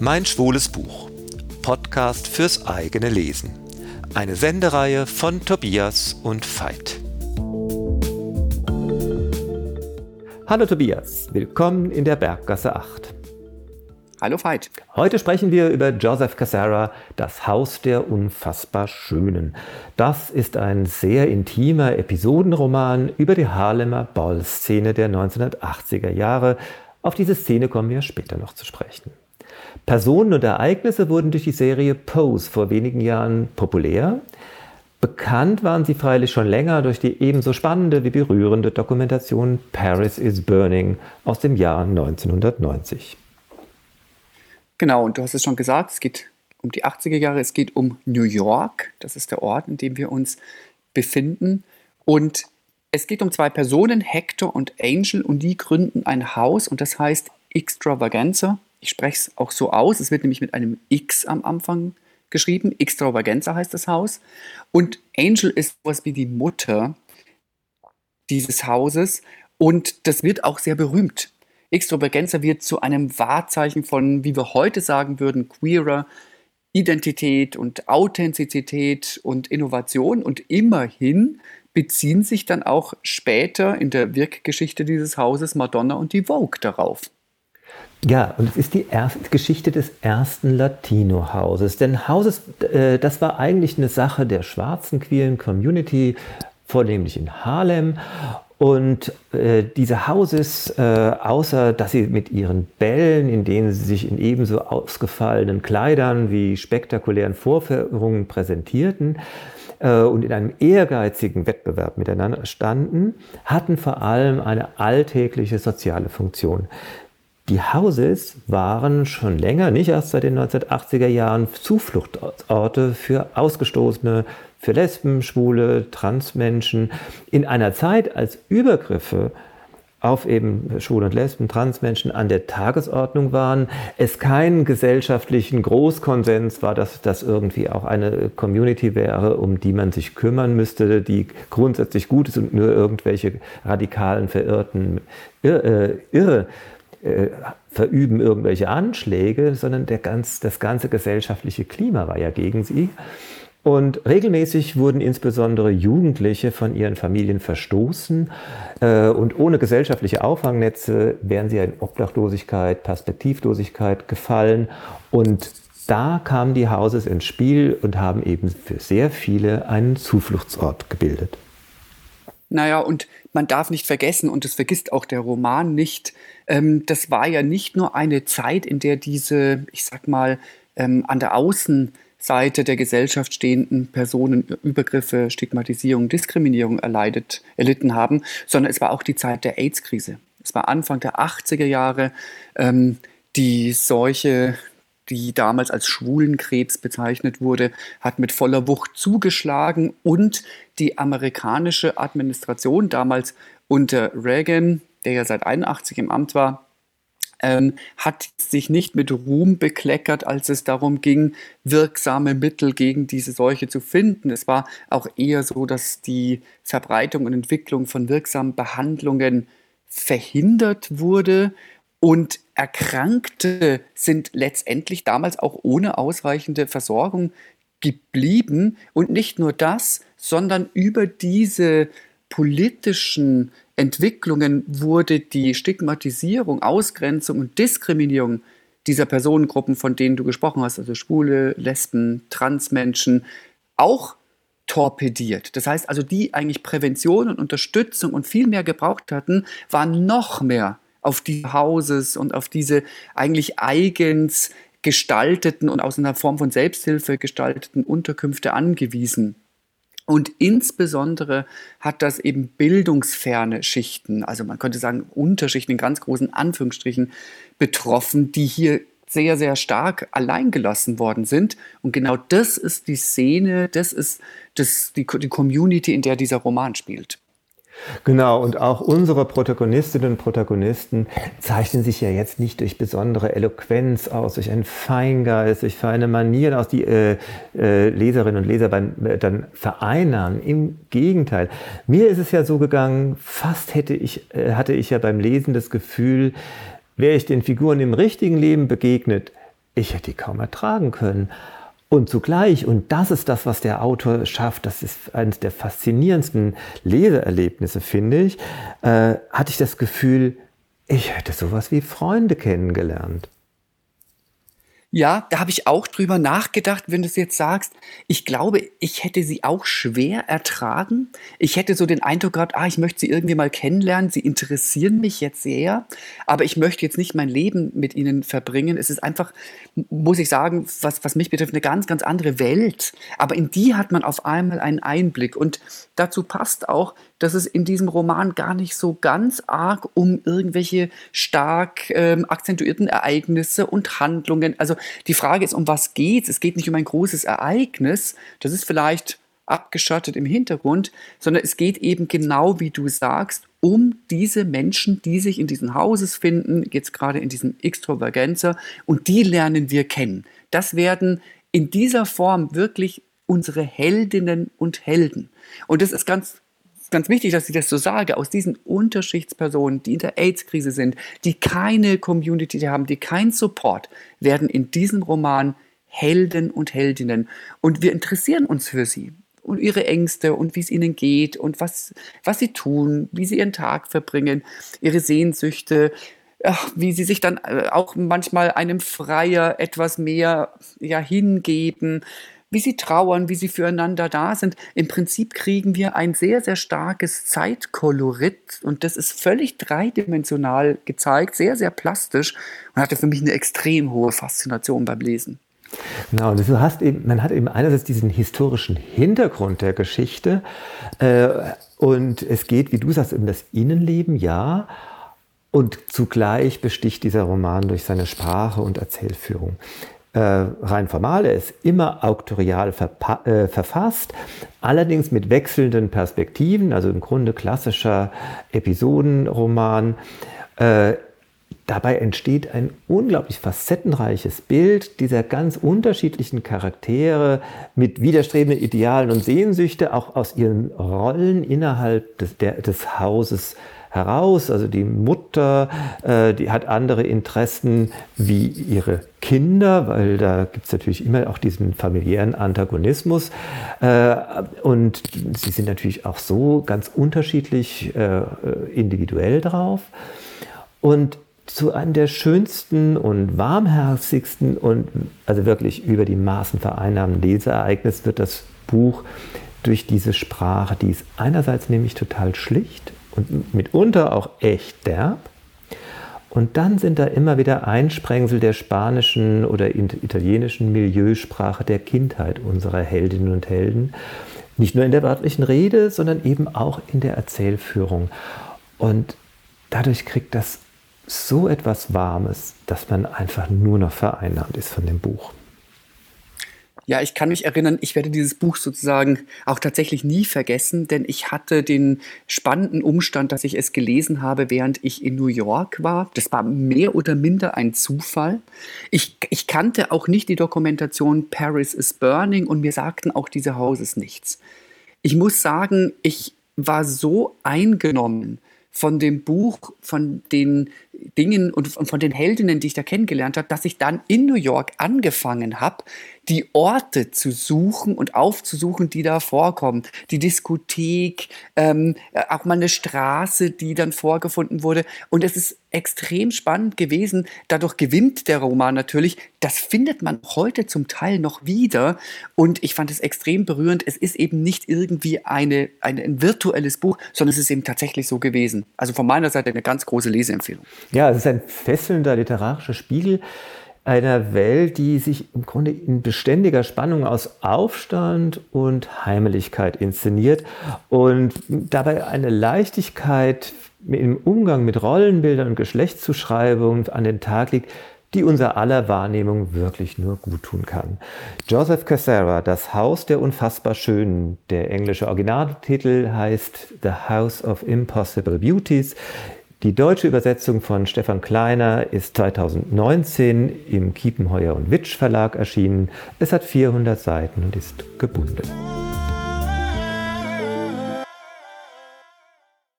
Mein schwules Buch. Podcast fürs eigene Lesen. Eine Sendereihe von Tobias und Veit. Hallo Tobias, willkommen in der Berggasse 8. Hallo Veit. Heute sprechen wir über Joseph Cassara, Das Haus der unfassbar Schönen. Das ist ein sehr intimer Episodenroman über die Harlemer Ballszene der 1980er Jahre. Auf diese Szene kommen wir später noch zu sprechen. Personen und Ereignisse wurden durch die Serie Pose vor wenigen Jahren populär. Bekannt waren sie freilich schon länger durch die ebenso spannende wie berührende Dokumentation Paris is Burning aus dem Jahr 1990. Genau, und du hast es schon gesagt, es geht um die 80er Jahre, es geht um New York, das ist der Ort, in dem wir uns befinden. Und es geht um zwei Personen, Hector und Angel, und die gründen ein Haus und das heißt Extravaganza. Ich spreche es auch so aus, es wird nämlich mit einem X am Anfang geschrieben. Extravaganza heißt das Haus. Und Angel ist sowas wie die Mutter dieses Hauses und das wird auch sehr berühmt. Extravaganza wird zu einem Wahrzeichen von, wie wir heute sagen würden, queerer Identität und Authentizität und Innovation. Und immerhin beziehen sich dann auch später in der Wirkgeschichte dieses Hauses Madonna und die Vogue darauf. Ja, und es ist die erste Geschichte des ersten Latino-Hauses. Denn Hauses, äh, das war eigentlich eine Sache der schwarzen queeren Community, vornehmlich in Harlem. Und äh, diese Hauses, äh, außer dass sie mit ihren Bällen, in denen sie sich in ebenso ausgefallenen Kleidern wie spektakulären Vorführungen präsentierten äh, und in einem ehrgeizigen Wettbewerb miteinander standen, hatten vor allem eine alltägliche soziale Funktion. Die Houses waren schon länger, nicht erst seit den 1980er Jahren, Zufluchtsorte für Ausgestoßene, für Lesben, Schwule, Transmenschen. In einer Zeit, als Übergriffe auf eben Schwule und Lesben, Transmenschen an der Tagesordnung waren, es keinen gesellschaftlichen Großkonsens war, dass das irgendwie auch eine Community wäre, um die man sich kümmern müsste, die grundsätzlich gut ist und nur irgendwelche radikalen, verirrten Irre, Irre äh, verüben irgendwelche Anschläge, sondern der ganz, das ganze gesellschaftliche Klima war ja gegen sie. Und regelmäßig wurden insbesondere Jugendliche von ihren Familien verstoßen äh, und ohne gesellschaftliche Auffangnetze wären sie in Obdachlosigkeit, Perspektivlosigkeit gefallen. Und da kamen die Hauses ins Spiel und haben eben für sehr viele einen Zufluchtsort gebildet. Naja, und man darf nicht vergessen, und das vergisst auch der Roman nicht, ähm, das war ja nicht nur eine Zeit, in der diese, ich sag mal, ähm, an der Außen Seite der Gesellschaft stehenden Personen Übergriffe, Stigmatisierung, Diskriminierung erleidet, erlitten haben, sondern es war auch die Zeit der AIDS-Krise. Es war Anfang der 80er Jahre. Ähm, die Seuche, die damals als Schwulenkrebs bezeichnet wurde, hat mit voller Wucht zugeschlagen und die amerikanische Administration damals unter Reagan, der ja seit 81 im Amt war, ähm, hat sich nicht mit Ruhm bekleckert, als es darum ging, wirksame Mittel gegen diese Seuche zu finden. Es war auch eher so, dass die Verbreitung und Entwicklung von wirksamen Behandlungen verhindert wurde und Erkrankte sind letztendlich damals auch ohne ausreichende Versorgung geblieben. Und nicht nur das, sondern über diese politischen Entwicklungen wurde die Stigmatisierung, Ausgrenzung und Diskriminierung dieser Personengruppen, von denen du gesprochen hast, also Schwule, Lesben, Transmenschen, auch torpediert. Das heißt also, die eigentlich Prävention und Unterstützung und viel mehr gebraucht hatten, waren noch mehr auf die Hauses und auf diese eigentlich eigens gestalteten und aus einer Form von Selbsthilfe gestalteten Unterkünfte angewiesen. Und insbesondere hat das eben bildungsferne Schichten, also man könnte sagen Unterschichten in ganz großen Anführungsstrichen betroffen, die hier sehr, sehr stark alleingelassen worden sind. Und genau das ist die Szene, das ist das, die, die Community, in der dieser Roman spielt. Genau, und auch unsere Protagonistinnen und Protagonisten zeichnen sich ja jetzt nicht durch besondere Eloquenz aus, durch einen Feingeist, durch feine Manieren aus, die äh, äh, Leserinnen und Leser beim, äh, dann vereinnahmen. Im Gegenteil. Mir ist es ja so gegangen, fast hätte ich, äh, hatte ich ja beim Lesen das Gefühl, wäre ich den Figuren im richtigen Leben begegnet, ich hätte die kaum ertragen können. Und zugleich, und das ist das, was der Autor schafft, das ist eines der faszinierendsten Leseerlebnisse, finde ich, äh, hatte ich das Gefühl, ich hätte sowas wie Freunde kennengelernt. Ja, da habe ich auch drüber nachgedacht, wenn du es jetzt sagst. Ich glaube, ich hätte sie auch schwer ertragen. Ich hätte so den Eindruck gehabt, ah, ich möchte sie irgendwie mal kennenlernen. Sie interessieren mich jetzt sehr, aber ich möchte jetzt nicht mein Leben mit ihnen verbringen. Es ist einfach, muss ich sagen, was, was mich betrifft, eine ganz, ganz andere Welt. Aber in die hat man auf einmal einen Einblick. Und dazu passt auch, dass es in diesem Roman gar nicht so ganz arg um irgendwelche stark ähm, akzentuierten Ereignisse und Handlungen. Also die Frage ist, um was geht's? Es geht nicht um ein großes Ereignis. Das ist vielleicht abgeschottet im Hintergrund, sondern es geht eben genau, wie du sagst, um diese Menschen, die sich in diesen Hauses finden, jetzt gerade in diesem Extravaganza, und die lernen wir kennen. Das werden in dieser Form wirklich unsere Heldinnen und Helden. Und das ist ganz ganz wichtig, dass ich das so sage, aus diesen Unterschichtspersonen, die in der AIDS-Krise sind, die keine Community haben, die keinen Support, werden in diesem Roman Helden und Heldinnen. Und wir interessieren uns für sie und ihre Ängste und wie es ihnen geht und was, was sie tun, wie sie ihren Tag verbringen, ihre Sehnsüchte, ach, wie sie sich dann äh, auch manchmal einem Freier etwas mehr ja, hingeben wie sie trauern, wie sie füreinander da sind. Im Prinzip kriegen wir ein sehr, sehr starkes Zeitkolorit und das ist völlig dreidimensional gezeigt, sehr, sehr plastisch und hatte für mich eine extrem hohe Faszination beim Lesen. Genau, und du hast eben, man hat eben einerseits diesen historischen Hintergrund der Geschichte äh, und es geht, wie du sagst, um das Innenleben, ja, und zugleich besticht dieser Roman durch seine Sprache und Erzählführung äh, rein formal, er ist immer auktorial äh, verfasst, allerdings mit wechselnden Perspektiven, also im Grunde klassischer Episodenroman. Äh, dabei entsteht ein unglaublich facettenreiches Bild dieser ganz unterschiedlichen Charaktere mit widerstrebenden Idealen und Sehnsüchte, auch aus ihren Rollen innerhalb des, der, des Hauses heraus. Also die Mutter, äh, die hat andere Interessen wie ihre Kinder, weil da gibt es natürlich immer auch diesen familiären Antagonismus. Äh, und sie sind natürlich auch so ganz unterschiedlich äh, individuell drauf. Und zu einem der schönsten und warmherzigsten und also wirklich über die Maßen vereinnahmenden Leseereignis wird das Buch durch diese Sprache, die ist einerseits nämlich total schlicht und mitunter auch echt derb. Und dann sind da immer wieder Einsprengsel der spanischen oder italienischen Milieusprache der Kindheit unserer Heldinnen und Helden. Nicht nur in der wörtlichen Rede, sondern eben auch in der Erzählführung. Und dadurch kriegt das so etwas Warmes, dass man einfach nur noch vereinnahmt ist von dem Buch. Ja, ich kann mich erinnern, ich werde dieses Buch sozusagen auch tatsächlich nie vergessen, denn ich hatte den spannenden Umstand, dass ich es gelesen habe, während ich in New York war. Das war mehr oder minder ein Zufall. Ich, ich kannte auch nicht die Dokumentation Paris is Burning und mir sagten auch diese Hauses nichts. Ich muss sagen, ich war so eingenommen von dem Buch, von den Dingen und von den Heldinnen, die ich da kennengelernt habe, dass ich dann in New York angefangen habe, die Orte zu suchen und aufzusuchen, die da vorkommen. Die Diskothek, ähm, auch mal eine Straße, die dann vorgefunden wurde. Und es ist extrem spannend gewesen. Dadurch gewinnt der Roman natürlich. Das findet man heute zum Teil noch wieder. Und ich fand es extrem berührend. Es ist eben nicht irgendwie eine, eine, ein virtuelles Buch, sondern es ist eben tatsächlich so gewesen. Also von meiner Seite eine ganz große Leseempfehlung. Ja, es ist ein fesselnder literarischer Spiegel einer Welt, die sich im Grunde in beständiger Spannung aus Aufstand und Heimeligkeit inszeniert und dabei eine Leichtigkeit im Umgang mit Rollenbildern und Geschlechtszuschreibungen an den Tag legt, die unser aller Wahrnehmung wirklich nur gut tun kann. Joseph Cassara, Das Haus der unfassbar Schönen. Der englische Originaltitel heißt The House of Impossible Beauties. Die deutsche Übersetzung von Stefan Kleiner ist 2019 im Kiepenheuer und Witsch Verlag erschienen. Es hat 400 Seiten und ist gebunden.